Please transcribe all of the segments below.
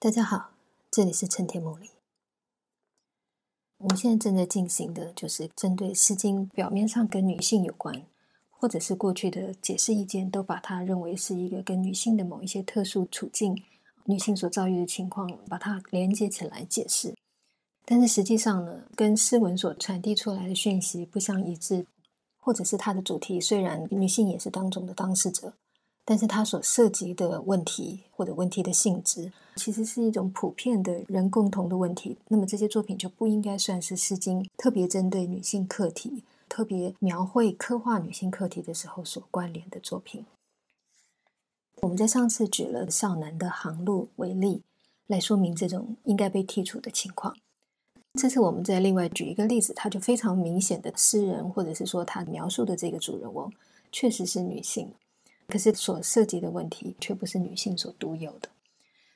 大家好，这里是陈天梦里。我们现在正在进行的就是针对《诗经》表面上跟女性有关，或者是过去的解释意见都把它认为是一个跟女性的某一些特殊处境、女性所遭遇的情况，把它连接起来解释。但是实际上呢，跟诗文所传递出来的讯息不相一致，或者是它的主题虽然女性也是当中的当事者。但是它所涉及的问题或者问题的性质，其实是一种普遍的人共同的问题。那么这些作品就不应该算是《诗经》特别针对女性课题、特别描绘刻画女性课题的时候所关联的作品。我们在上次举了少男的《航路》为例，来说明这种应该被剔除的情况。这次我们再另外举一个例子，它就非常明显的诗人，或者是说他描述的这个主人翁，确实是女性。可是所涉及的问题却不是女性所独有的。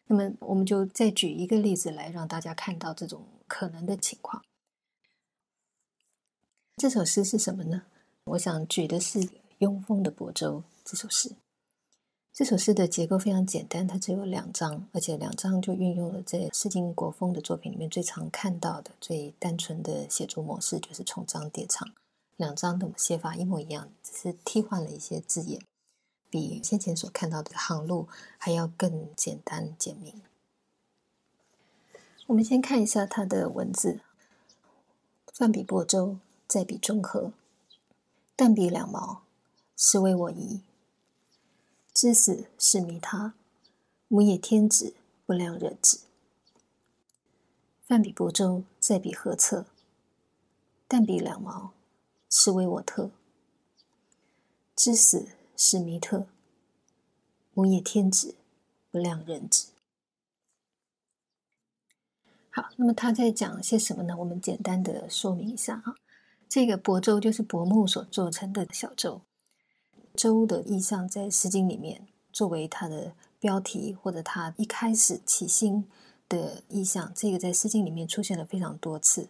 那么，我们就再举一个例子来让大家看到这种可能的情况。这首诗是什么呢？我想举的是雍风的《亳州》这首诗。这首诗的结构非常简单，它只有两章，而且两章就运用了在《诗经·国风》的作品里面最常看到的最单纯的写作模式，就是重章叠唱。两章的写法一模一样，只是替换了一些字眼。比先前所看到的航路还要更简单简明。我们先看一下它的文字：泛比亳州，再比中和，但比两毛，是为我宜。知死是迷他，母也天子，不量人子。泛比亳州，再比河侧，但比两毛，是为我特。知死。史弥特，母也天子，不量人子。好，那么他在讲些什么呢？我们简单的说明一下哈。这个亳州就是薄木所做成的小舟。舟的意象在《诗经》里面，作为它的标题或者它一开始起兴的意象，这个在《诗经》里面出现了非常多次。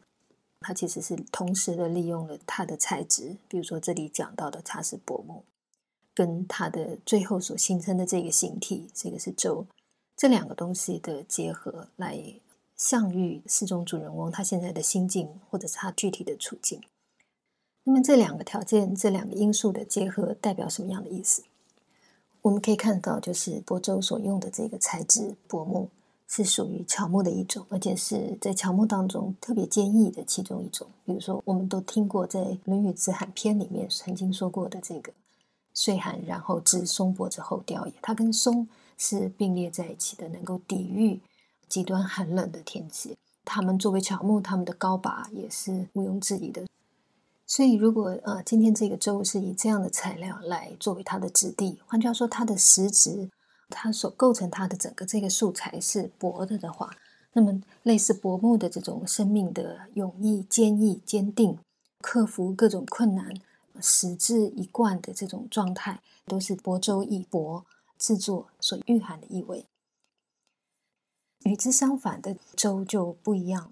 它其实是同时的利用了它的材质，比如说这里讲到的它是薄木。跟它的最后所形成的这个形体，这个是舟，这两个东西的结合，来象喻四中主人翁他现在的心境，或者是他具体的处境。那么这两个条件，这两个因素的结合，代表什么样的意思？我们可以看到，就是亳州所用的这个材质柏木，是属于乔木的一种，而且是在乔木当中特别坚毅的其中一种。比如说，我们都听过在《论语子罕篇》里面曾经说过的这个。岁寒，然后知松柏之后凋也。它跟松是并列在一起的，能够抵御极端寒冷的天气。它们作为乔木，它们的高拔也是毋庸置疑的。所以，如果呃今天这个周是以这样的材料来作为它的质地，换句话说，它的实质，它所构成它的整个这个素材是薄的的话，那么类似薄木的这种生命的勇毅、坚毅、坚定，克服各种困难。矢志一贯的这种状态，都是亳州以帛制作所蕴含的意味。与之相反的舟就不一样了。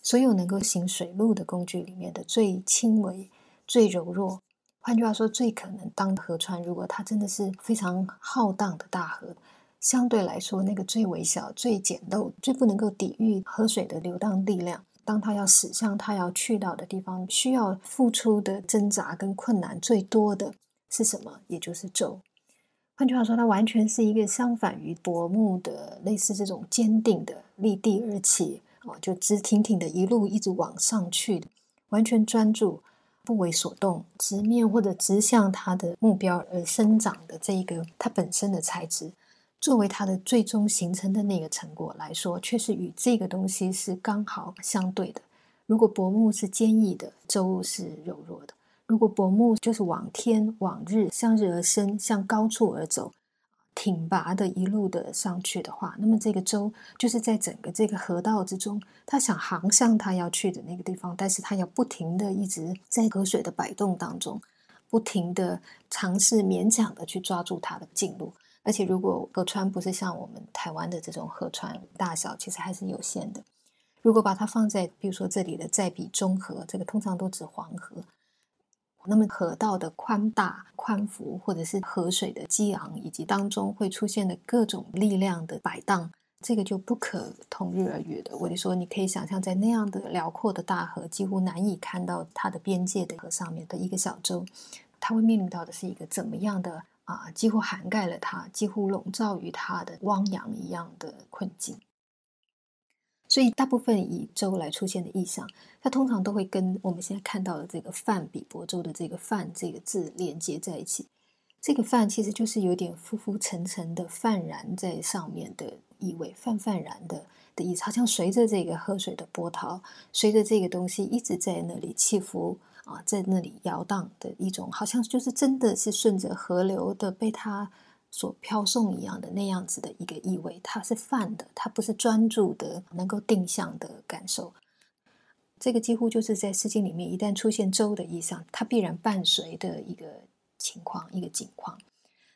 所有能够行水路的工具里面的最轻微、最柔弱，换句话说，最可能当河川。如果它真的是非常浩荡的大河，相对来说，那个最微小、最简陋、最不能够抵御河水的流荡力量。当他要驶向他要去到的地方，需要付出的挣扎跟困难最多的是什么？也就是舟。换句话说，它完全是一个相反于薄暮的类似这种坚定的立地而起哦，就直挺挺的一路一直往上去的，完全专注、不为所动、直面或者直向它的目标而生长的这一个它本身的材质。作为它的最终形成的那个成果来说，却是与这个东西是刚好相对的。如果薄木是坚毅的，舟是柔弱的；如果薄木就是往天往日向日而生，向高处而走，挺拔的一路的上去的话，那么这个舟就是在整个这个河道之中，他想航向他要去的那个地方，但是他要不停的一直在河水的摆动当中，不停的尝试勉强的去抓住它的进路。而且，如果河川不是像我们台湾的这种河川大小，其实还是有限的。如果把它放在，比如说这里的再比中河，这个通常都指黄河，那么河道的宽大、宽幅，或者是河水的激昂，以及当中会出现的各种力量的摆荡，这个就不可同日而语的。我就说，你可以想象，在那样的辽阔的大河，几乎难以看到它的边界的河上面的一个小舟，它会面临到的是一个怎么样的啊？几乎涵盖了它，几乎笼罩于它的汪洋一样的困境。所以，大部分以舟来出现的意象，它通常都会跟我们现在看到的这个“泛比伯舟”的这个“泛”这个字连接在一起。这个“泛”其实就是有点浮浮沉沉的泛然在上面的意味，泛泛然的的意思，好像随着这个河水的波涛，随着这个东西一直在那里起伏啊，在那里摇荡的一种，好像就是真的是顺着河流的被它所飘送一样的那样子的一个意味。它是泛的，它不是专注的，能够定向的感受。这个几乎就是在诗经里面，一旦出现舟的意象，它必然伴随的一个。情况一个景况，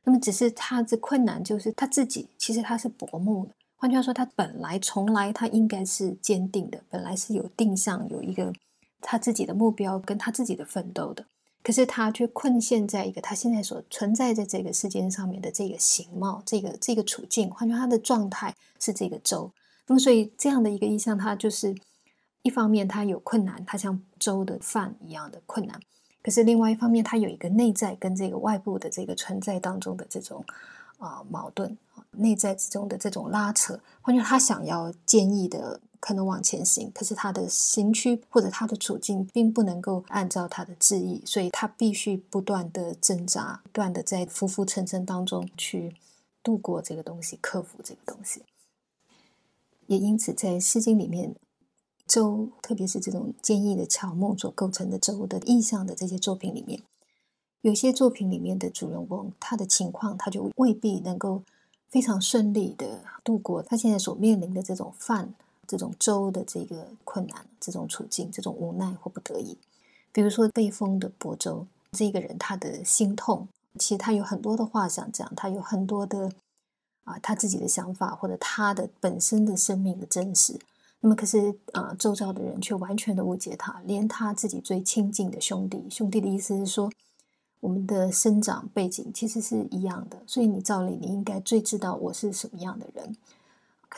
那么只是他的困难就是他自己，其实他是薄暮的。换句话说，他本来从来他应该是坚定的，本来是有定向，有一个他自己的目标跟他自己的奋斗的。可是他却困陷在一个他现在所存在在这个世间上面的这个形貌，这个这个处境。换句话他的状态是这个舟。那么所以这样的一个意象，他就是一方面他有困难，他像舟的饭一样的困难。可是另外一方面，他有一个内在跟这个外部的这个存在当中的这种啊矛盾，内在之中的这种拉扯。换句话他想要坚毅的可能往前行，可是他的行区或者他的处境并不能够按照他的旨意，所以他必须不断的挣扎，不断的在浮浮沉沉当中去度过这个东西，克服这个东西。也因此，在《诗经》里面。舟，特别是这种坚毅的乔木所构成的舟的意象的这些作品里面，有些作品里面的主人公，他的情况他就未必能够非常顺利的度过他现在所面临的这种泛这种舟的这个困难、这种处境、这种无奈或不得已。比如说被封的亳州这个人，他的心痛，其实他有很多的话想讲，他有很多的啊他自己的想法，或者他的本身的生命的真实。那么，可是啊，周遭的人却完全的误解他，连他自己最亲近的兄弟，兄弟的意思是说，我们的生长背景其实是一样的，所以你照理你应该最知道我是什么样的人。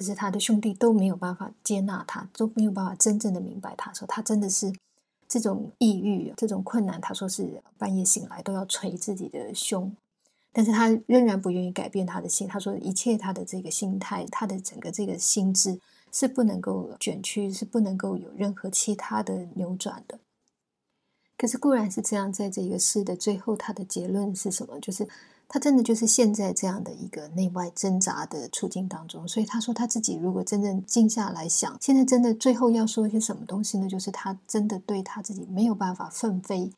可是他的兄弟都没有办法接纳他，都没有办法真正的明白他，说他真的是这种抑郁、这种困难。他说是半夜醒来都要捶自己的胸，但是他仍然不愿意改变他的心。他说一切他的这个心态，他的整个这个心智。是不能够卷曲，是不能够有任何其他的扭转的。可是固然是这样，在这个诗的最后，他的结论是什么？就是他真的就是现在这样的一个内外挣扎的处境当中。所以他说他自己如果真正静下来想，现在真的最后要说一些什么东西呢？就是他真的对他自己没有办法奋飞，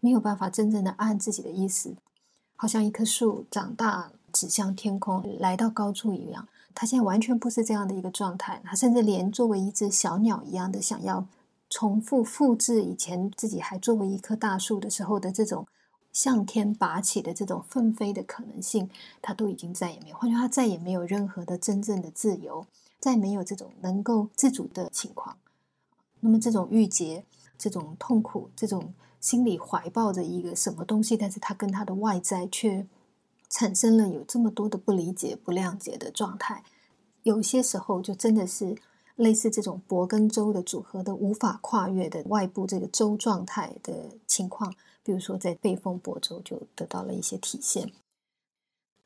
没有办法真正的按自己的意思，好像一棵树长大指向天空，来到高处一样。他现在完全不是这样的一个状态，他甚至连作为一只小鸟一样的想要重复复制以前自己还作为一棵大树的时候的这种向天拔起的这种奋飞的可能性，他都已经再也没有。换句话说，他再也没有任何的真正的自由，再没有这种能够自主的情况。那么，这种郁结、这种痛苦、这种心里怀抱着一个什么东西，但是他跟他的外在却。产生了有这么多的不理解、不谅解的状态，有些时候就真的是类似这种铂跟周的组合的无法跨越的外部这个周状态的情况。比如说，在被风亳州就得到了一些体现，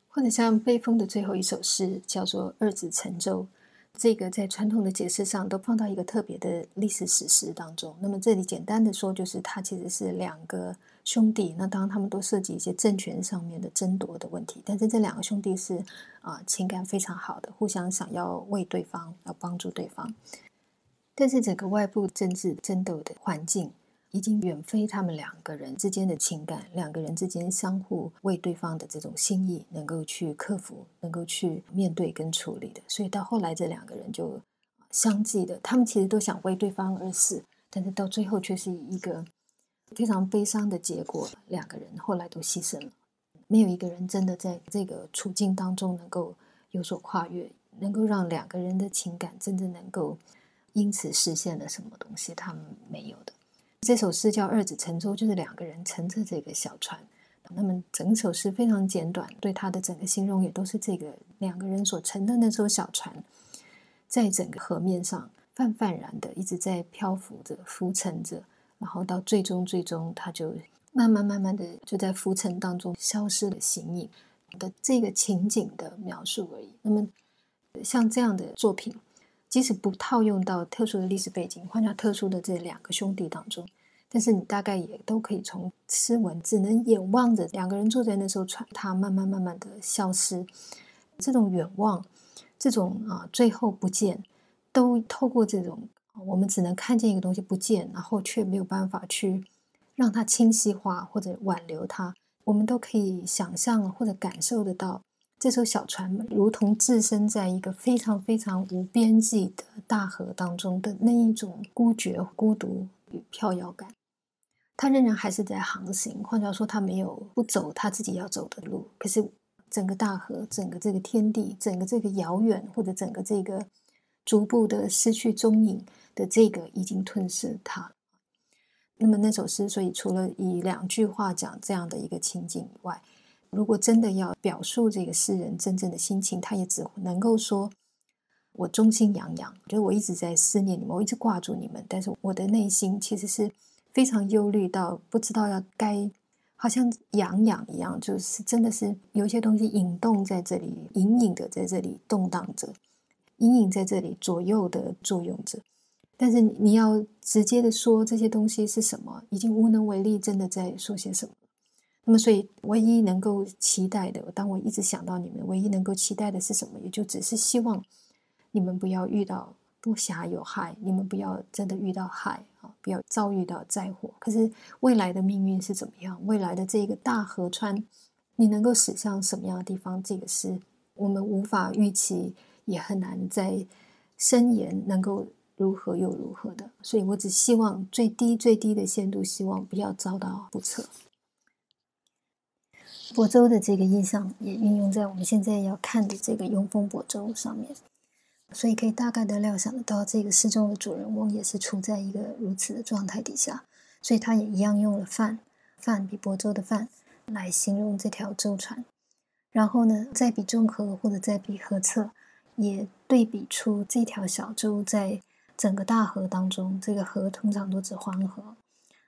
或者像被封的最后一首诗叫做《二子乘舟》，这个在传统的解释上都放到一个特别的历史史实当中。那么这里简单的说，就是它其实是两个。兄弟，那当然他们都涉及一些政权上面的争夺的问题，但是这两个兄弟是啊情感非常好的，互相想要为对方要帮助对方，但是整个外部政治争斗的环境已经远非他们两个人之间的情感，两个人之间相互为对方的这种心意能够去克服，能够去面对跟处理的，所以到后来这两个人就相继的，他们其实都想为对方而死，但是到最后却是一个。非常悲伤的结果，两个人后来都牺牲了，没有一个人真的在这个处境当中能够有所跨越，能够让两个人的情感真正能够因此实现了什么东西，他们没有的。这首诗叫《二子乘舟》，就是两个人乘着这个小船。那么整首诗非常简短，对他的整个形容也都是这个两个人所乘的那艘小船。在整个河面上泛泛然的一直在漂浮着、浮沉着，然后到最终最终，它就慢慢慢慢的就在浮沉当中消失了形影的这个情景的描述而已。那么像这样的作品，即使不套用到特殊的历史背景，换到特殊的这两个兄弟当中。但是你大概也都可以从诗文，只能眼望着两个人坐在那艘船，它慢慢慢慢的消失。这种远望，这种啊最后不见，都透过这种我们只能看见一个东西不见，然后却没有办法去让它清晰化或者挽留它，我们都可以想象或者感受得到，这艘小船如同置身在一个非常非常无边际的大河当中的那一种孤绝、孤独与飘摇感。他仍然还是在航行，换句话说，他没有不走他自己要走的路。可是，整个大河、整个这个天地、整个这个遥远，或者整个这个逐步的失去踪影的这个，已经吞噬他。那么那首诗，所以除了以两句话讲这样的一个情景以外，如果真的要表述这个诗人真正的心情，他也只能够说：“我忠心痒痒，觉得我一直在思念你们，我一直挂住你们，但是我的内心其实是。”非常忧虑到不知道要该，好像痒痒一样，就是真的是有一些东西引动在这里，隐隐的在这里动荡着，隐隐在这里左右的作用着。但是你要直接的说这些东西是什么，已经无能为力，真的在说些什么。那么，所以唯一能够期待的，当我一直想到你们，唯一能够期待的是什么？也就只是希望你们不要遇到。不暇有害，你们不要真的遇到害啊！不要遭遇到灾祸。可是未来的命运是怎么样？未来的这个大河川，你能够驶向什么样的地方？这个是我们无法预期，也很难在深言能够如何又如何的。所以我只希望最低最低的限度，希望不要遭到不测。亳州的这个印象也运用在我们现在要看的这个永丰亳州上面。所以可以大概的料想得到，这个诗中的主人翁也是处在一个如此的状态底下，所以他也一样用了“泛”，“泛”比亳州的“泛”来形容这条舟船。然后呢，再比中河或者再比河侧，也对比出这条小舟在整个大河当中，这个河通常都指黄河。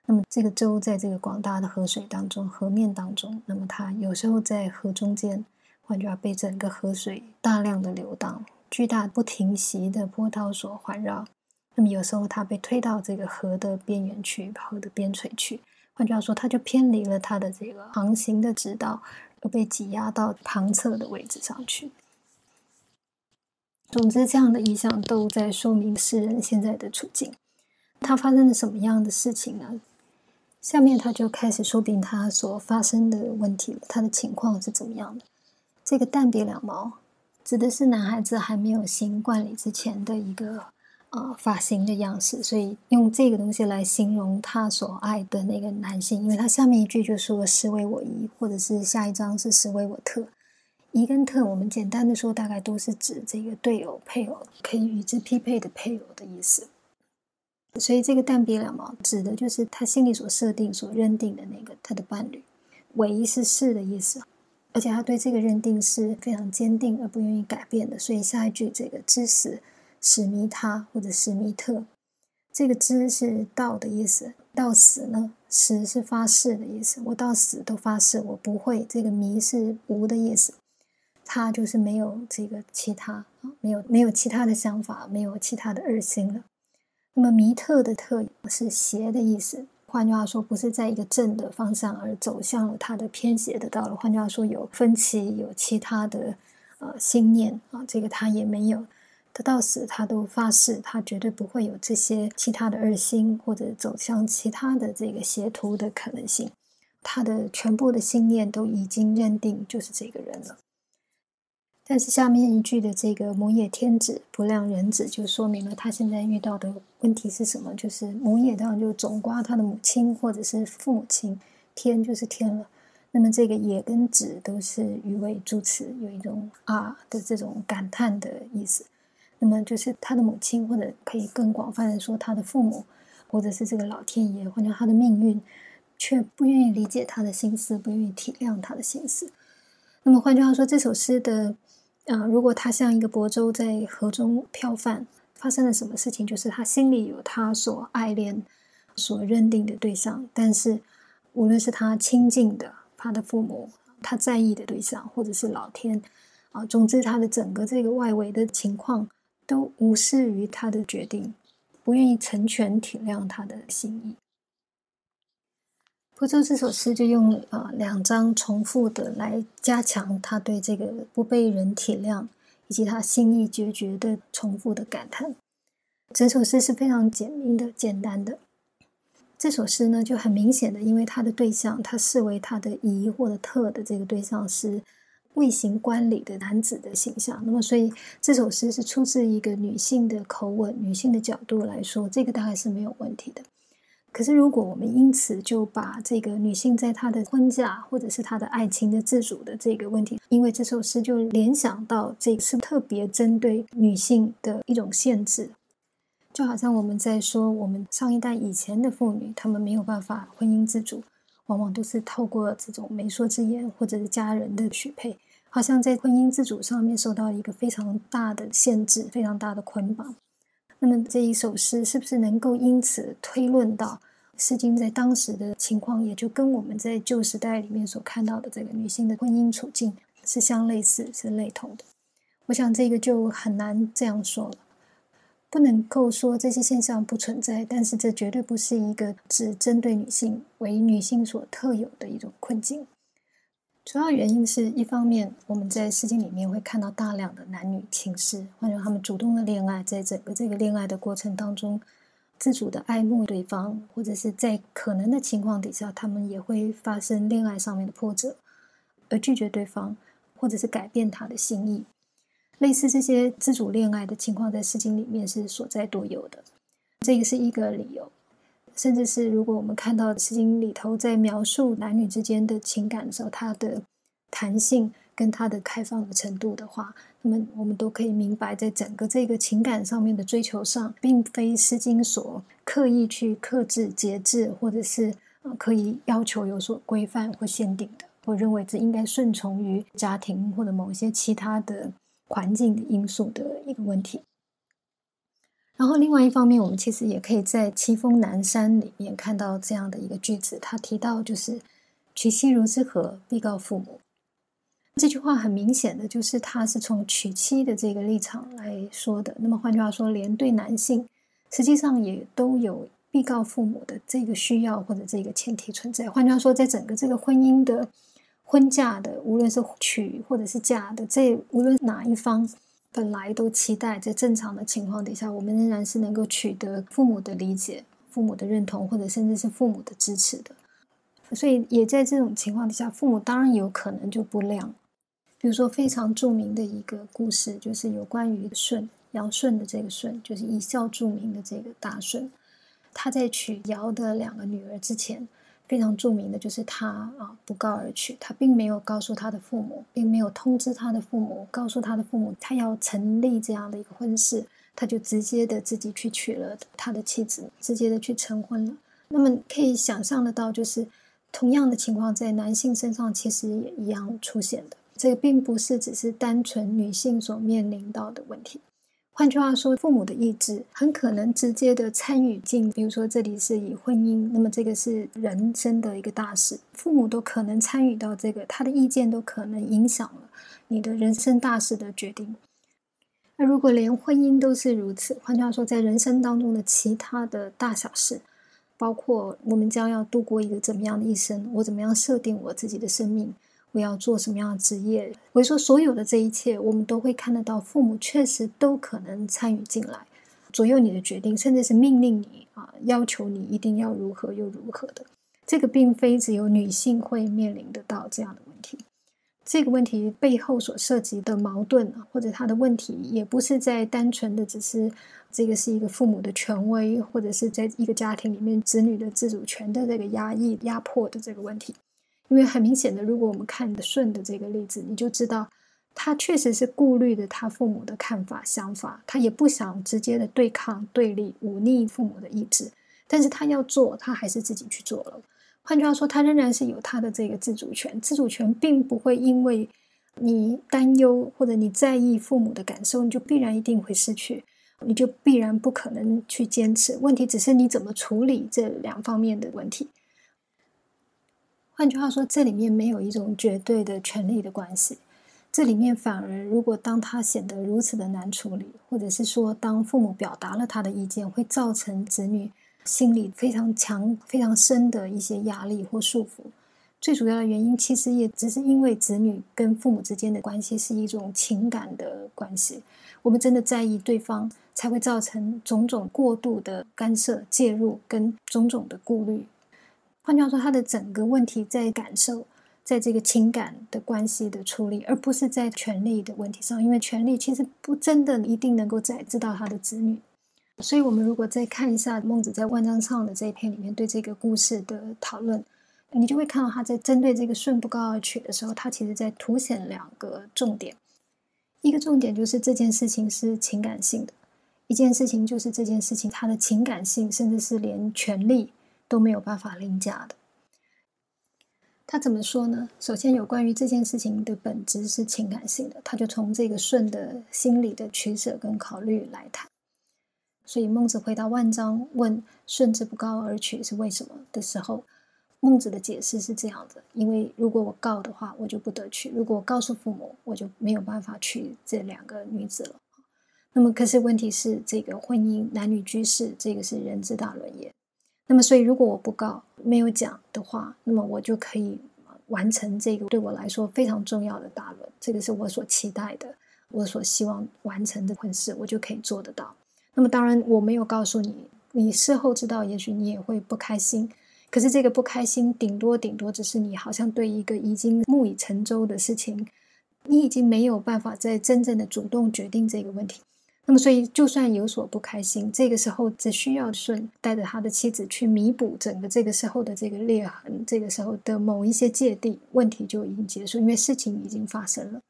那么这个舟在这个广大的河水当中、河面当中，那么它有时候在河中间，换句话被整个河水大量的流荡。巨大不停息的波涛所环绕，那么有时候它被推到这个河的边缘去，河的边陲去。换句话说，它就偏离了它的这个航行的直道，而被挤压到旁侧的位置上去。总之，这样的意象都在说明诗人现在的处境。他发生了什么样的事情呢？下面他就开始说明他所发生的问题了，他的情况是怎么样的？这个蛋别两毛。指的是男孩子还没有行冠礼之前的一个呃发型的样式，所以用这个东西来形容他所爱的那个男性，因为他下面一句就说“实为我宜”，或者是下一章是“实为我特”。宜跟特，我们简单的说，大概都是指这个对偶、配偶，可以与之匹配的配偶的意思。所以这个淡别两毛指的就是他心里所设定、所认定的那个他的伴侣。唯一是是的意思。而且他对这个认定是非常坚定而不愿意改变的，所以下一句这个“知死使弥他”或者“使弥特”，这个“知”是道的意思，到死呢“死”是发誓的意思，我到死都发誓我不会。这个“弥”是无的意思，他就是没有这个其他啊，没有没有其他的想法，没有其他的二心了。那么“弥特”的“特”是邪的意思。换句话说，不是在一个正的方向而走向了它的偏斜的道路。换句话说，有分歧，有其他的呃心念啊，这个他也没有。他到死，他都发誓，他绝对不会有这些其他的二心，或者走向其他的这个邪途的可能性。他的全部的心念都已经认定就是这个人了。但是下面一句的这个母也天子不量人子，就说明了他现在遇到的问题是什么？就是母也当然就总刮他的母亲或者是父母亲，天就是天了。那么这个也跟子都是语为助词，有一种啊的这种感叹的意思。那么就是他的母亲，或者可以更广泛的说他的父母，或者是这个老天爷，或者他的命运，却不愿意理解他的心思，不愿意体谅他的心思。那么换句话说，这首诗的。啊，如果他像一个薄舟在河中漂泛，发生了什么事情，就是他心里有他所爱恋、所认定的对象，但是无论是他亲近的、他的父母、他在意的对象，或者是老天，啊，总之他的整个这个外围的情况都无视于他的决定，不愿意成全体谅他的心意。福州这首诗就用啊两张重复的来加强他对这个不被人体谅以及他心意决绝的重复的感叹。整首诗是非常简明的、简单的。这首诗呢就很明显的，因为他的对象，他视为他的疑或者特的这个对象是未行观礼的男子的形象，那么所以这首诗是出自一个女性的口吻、女性的角度来说，这个大概是没有问题的。可是，如果我们因此就把这个女性在她的婚嫁或者是她的爱情的自主的这个问题，因为这首诗就联想到这是特别针对女性的一种限制，就好像我们在说我们上一代以前的妇女，她们没有办法婚姻自主，往往都是透过这种媒妁之言或者是家人的许配，好像在婚姻自主上面受到一个非常大的限制，非常大的捆绑。那么这一首诗是不是能够因此推论到《诗经》在当时的情况，也就跟我们在旧时代里面所看到的这个女性的婚姻处境是相类似、是类同的？我想这个就很难这样说了，不能够说这些现象不存在，但是这绝对不是一个只针对女性为女性所特有的一种困境。主要原因是一方面，我们在诗经里面会看到大量的男女情事，或者他们主动的恋爱，在整个这个恋爱的过程当中，自主的爱慕对方，或者是在可能的情况底下，他们也会发生恋爱上面的波折，而拒绝对方，或者是改变他的心意。类似这些自主恋爱的情况，在诗经里面是所在多有的，这个是一个理由。甚至是，如果我们看到《诗经》里头在描述男女之间的情感的时候，它的弹性跟它的开放的程度的话，那么我们都可以明白，在整个这个情感上面的追求上，并非《诗经》所刻意去克制、节制，或者是呃可以要求有所规范或限定的。我认为这应该顺从于家庭或者某些其他的环境的因素的一个问题。然后，另外一方面，我们其实也可以在《凄风南山》里面看到这样的一个句子，他提到就是“娶妻如之何，必告父母”。这句话很明显的就是他是从娶妻的这个立场来说的。那么换句话说，连对男性实际上也都有必告父母的这个需要或者这个前提存在。换句话说，在整个这个婚姻的婚嫁的，无论是娶或者是嫁的，这无论哪一方。本来都期待在正常的情况底下，我们仍然是能够取得父母的理解、父母的认同，或者甚至是父母的支持的。所以，也在这种情况底下，父母当然有可能就不谅。比如说，非常著名的一个故事，就是有关于舜，尧舜的这个舜，就是以孝著名的这个大舜，他在娶尧的两个女儿之前。非常著名的就是他啊，不告而娶。他并没有告诉他的父母，并没有通知他的父母，告诉他的父母他要成立这样的一个婚事，他就直接的自己去娶了他的妻子，直接的去成婚了。那么可以想象得到，就是同样的情况在男性身上其实也一样出现的。这个并不是只是单纯女性所面临到的问题。换句话说，父母的意志很可能直接的参与进，比如说这里是以婚姻，那么这个是人生的一个大事，父母都可能参与到这个，他的意见都可能影响了你的人生大事的决定。那如果连婚姻都是如此，换句话说，在人生当中的其他的大小事，包括我们将要度过一个怎么样的一生，我怎么样设定我自己的生命。我要做什么样的职业？我说所有的这一切，我们都会看得到，父母确实都可能参与进来，左右你的决定，甚至是命令你啊，要求你一定要如何又如何的。这个并非只有女性会面临得到这样的问题。这个问题背后所涉及的矛盾，或者他的问题，也不是在单纯的只是这个是一个父母的权威，或者是在一个家庭里面子女的自主权的这个压抑、压迫的这个问题。因为很明显的，如果我们看舜的这个例子，你就知道他确实是顾虑的他父母的看法、想法，他也不想直接的对抗、对立、忤逆父母的意志，但是他要做，他还是自己去做了。换句话说，他仍然是有他的这个自主权，自主权并不会因为你担忧或者你在意父母的感受，你就必然一定会失去，你就必然不可能去坚持。问题只是你怎么处理这两方面的问题。换句话说，这里面没有一种绝对的权利的关系。这里面反而，如果当他显得如此的难处理，或者是说，当父母表达了他的意见，会造成子女心里非常强、非常深的一些压力或束缚。最主要的原因，其实也只是因为子女跟父母之间的关系是一种情感的关系。我们真的在意对方，才会造成种种过度的干涉、介入跟种种的顾虑。换句话说，他的整个问题在感受，在这个情感的关系的处理，而不是在权力的问题上。因为权力其实不真的一定能够在知道他的子女。所以，我们如果再看一下孟子在《万章上》的这一篇里面对这个故事的讨论。你就会看到他在针对这个顺不告而取的时候，他其实在凸显两个重点。一个重点就是这件事情是情感性的，一件事情就是这件事情它的情感性，甚至是连权力都没有办法凌驾的。他怎么说呢？首先，有关于这件事情的本质是情感性的，他就从这个顺的心理的取舍跟考虑来谈。所以，孟子回答万章问顺之不告而取是为什么的时候。孟子的解释是这样的：因为如果我告的话，我就不得娶；如果我告诉父母，我就没有办法娶这两个女子了。那么，可是问题是，这个婚姻男女居士，这个是人之大伦也。那么，所以如果我不告，没有讲的话，那么我就可以完成这个对我来说非常重要的大伦。这个是我所期待的，我所希望完成的婚事，我就可以做得到。那么，当然我没有告诉你，你事后知道，也许你也会不开心。可是这个不开心，顶多顶多只是你好像对一个已经木已成舟的事情，你已经没有办法再真正的主动决定这个问题。那么，所以就算有所不开心，这个时候只需要舜带着他的妻子去弥补整个这个时候的这个裂痕，这个时候的某一些芥蒂，问题就已经结束，因为事情已经发生了。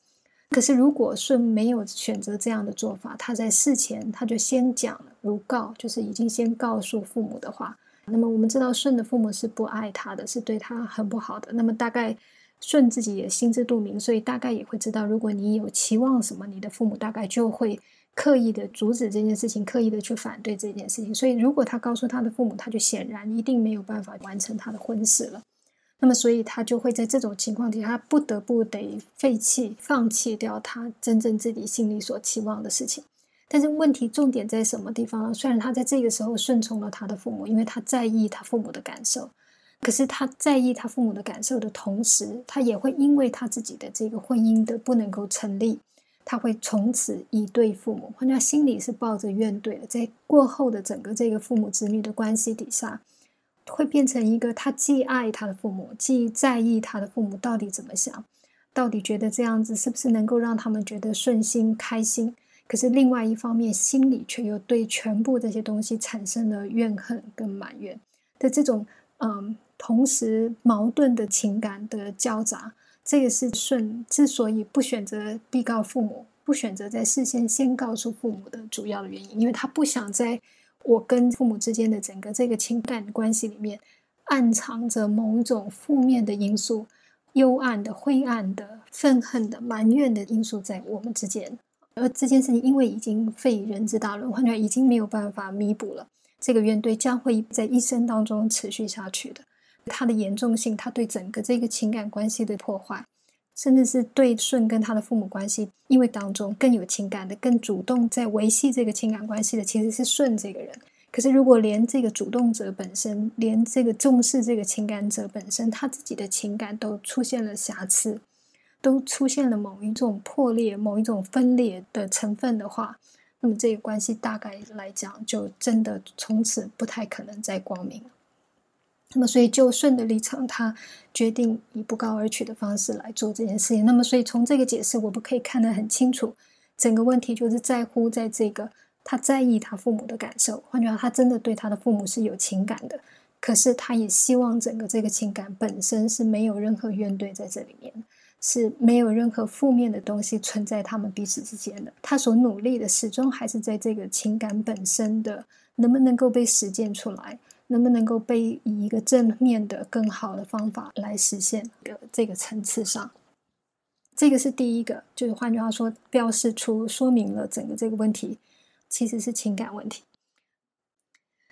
可是如果舜没有选择这样的做法，他在事前他就先讲如告，就是已经先告诉父母的话。那么我们知道舜的父母是不爱他的，是对他很不好的。那么大概舜自己也心知肚明，所以大概也会知道，如果你有期望什么，你的父母大概就会刻意的阻止这件事情，刻意的去反对这件事情。所以如果他告诉他的父母，他就显然一定没有办法完成他的婚事了。那么所以他就会在这种情况底下，他不得不得废弃、放弃掉他真正自己心里所期望的事情。但是问题重点在什么地方呢？虽然他在这个时候顺从了他的父母，因为他在意他父母的感受，可是他在意他父母的感受的同时，他也会因为他自己的这个婚姻的不能够成立，他会从此以对父母，或者心里是抱着怨怼的。在过后的整个这个父母子女的关系底下，会变成一个他既爱他的父母，既在意他的父母到底怎么想，到底觉得这样子是不是能够让他们觉得顺心开心。可是另外一方面，心里却又对全部这些东西产生了怨恨跟埋怨的这种嗯，同时矛盾的情感的交杂，这个是舜之所以不选择必告父母，不选择在事先先告诉父母的主要的原因，因为他不想在我跟父母之间的整个这个情感关系里面暗藏着某种负面的因素、幽暗的、灰暗的、愤恨的、埋怨的因素在我们之间。而这件事情，因为已经废人之大论，换句话已经没有办法弥补了。这个怨怼将会在一生当中持续下去的。它的严重性，它对整个这个情感关系的破坏，甚至是对舜跟他的父母关系，因为当中更有情感的、更主动在维系这个情感关系的，其实是舜这个人。可是，如果连这个主动者本身，连这个重视这个情感者本身，他自己的情感都出现了瑕疵。都出现了某一种破裂、某一种分裂的成分的话，那么这个关系大概来讲，就真的从此不太可能再光明。那么，所以就舜的立场，他决定以不告而取的方式来做这件事情。那么，所以从这个解释，我们可以看得很清楚，整个问题就是在乎在这个他在意他父母的感受，换句话，他真的对他的父母是有情感的。可是，他也希望整个这个情感本身是没有任何怨怼在这里面。是没有任何负面的东西存在他们彼此之间的。他所努力的始终还是在这个情感本身的能不能够被实践出来，能不能够被以一个正面的、更好的方法来实现的这个层次上。这个是第一个，就是换句话说，标示出说明了整个这个问题其实是情感问题。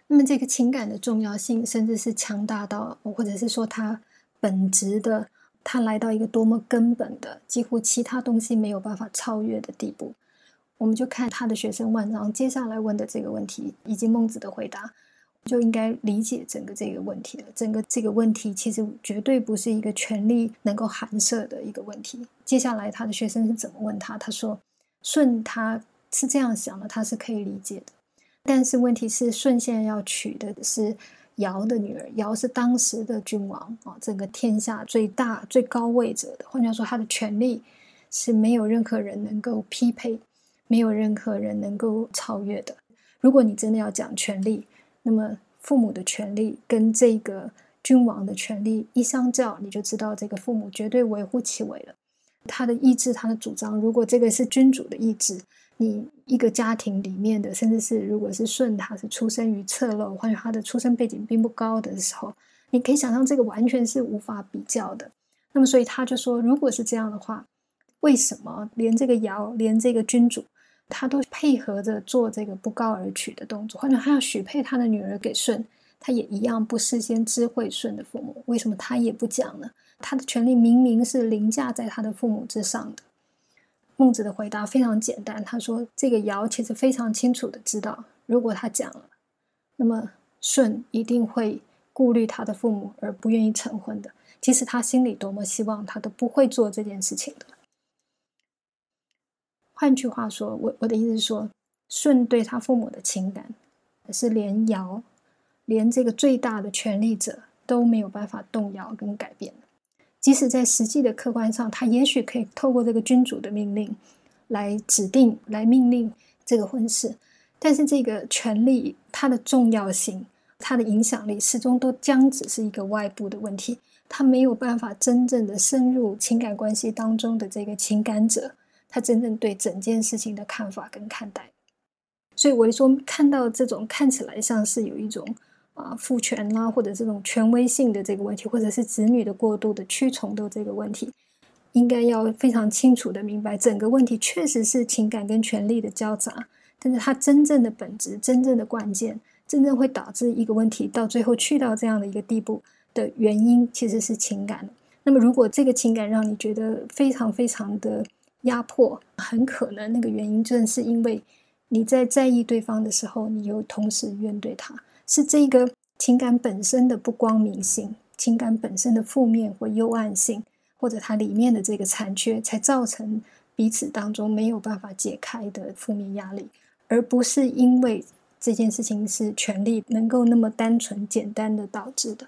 那么这个情感的重要性，甚至是强大到，或者是说它本质的，它来到一个多么根本的，几乎其他东西没有办法超越的地步。我们就看他的学生万章接下来问的这个问题，以及孟子的回答。就应该理解整个这个问题了。整个这个问题其实绝对不是一个权力能够含摄的一个问题。接下来他的学生是怎么问他？他说：“舜他是这样想的，他是可以理解的。但是问题是，舜现在要娶的是尧的女儿，尧是当时的君王啊，整个天下最大最高位者的。换句话说，他的权力是没有任何人能够匹配，没有任何人能够超越的。如果你真的要讲权力，那么，父母的权利跟这个君王的权利一相较，你就知道这个父母绝对微乎其为了。他的意志，他的主张，如果这个是君主的意志，你一个家庭里面的，甚至是如果是舜，他是出生于侧漏，或者他的出生背景并不高的时候，你可以想象这个完全是无法比较的。那么，所以他就说，如果是这样的话，为什么连这个尧，连这个君主？他都配合着做这个不告而取的动作，或者他要许配他的女儿给舜，他也一样不事先知会舜的父母。为什么他也不讲呢？他的权利明明是凌驾在他的父母之上的。孟子的回答非常简单，他说：“这个尧其实非常清楚的知道，如果他讲了，那么舜一定会顾虑他的父母而不愿意成婚的，即使他心里多么希望，他都不会做这件事情的。”换句话说，我我的意思是说，舜对他父母的情感，是连尧，连这个最大的权力者都没有办法动摇跟改变。即使在实际的客观上，他也许可以透过这个君主的命令来指定、来命令这个婚事，但是这个权力它的重要性、它的影响力，始终都将只是一个外部的问题，他没有办法真正的深入情感关系当中的这个情感者。他真正对整件事情的看法跟看待，所以我就说，看到这种看起来像是有一种啊父权啦，或者这种权威性的这个问题，或者是子女的过度的屈从的这个问题，应该要非常清楚的明白，整个问题确实是情感跟权力的交杂，但是它真正的本质、真正的关键、真正会导致一个问题到最后去到这样的一个地步的原因，其实是情感。那么，如果这个情感让你觉得非常非常的，压迫很可能那个原因正是因为你在在意对方的时候，你又同时怨对他，是这个情感本身的不光明性，情感本身的负面或幽暗性，或者它里面的这个残缺，才造成彼此当中没有办法解开的负面压力，而不是因为这件事情是权力能够那么单纯简单的导致的。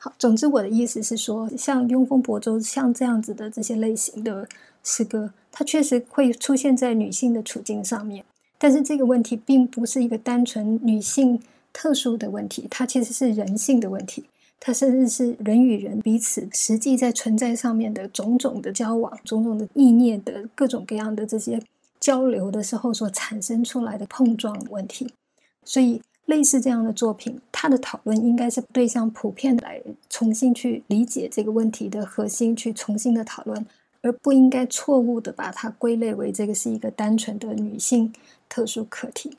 好，总之我的意思是说，像《雍风伯州》像这样子的这些类型的诗歌，它确实会出现在女性的处境上面。但是这个问题并不是一个单纯女性特殊的问题，它其实是人性的问题，它甚至是人与人彼此实际在存在上面的种种的交往、种种的意念的各种各样的这些交流的时候所产生出来的碰撞问题。所以。类似这样的作品，它的讨论应该是对象普遍来重新去理解这个问题的核心，去重新的讨论，而不应该错误的把它归类为这个是一个单纯的女性特殊课题。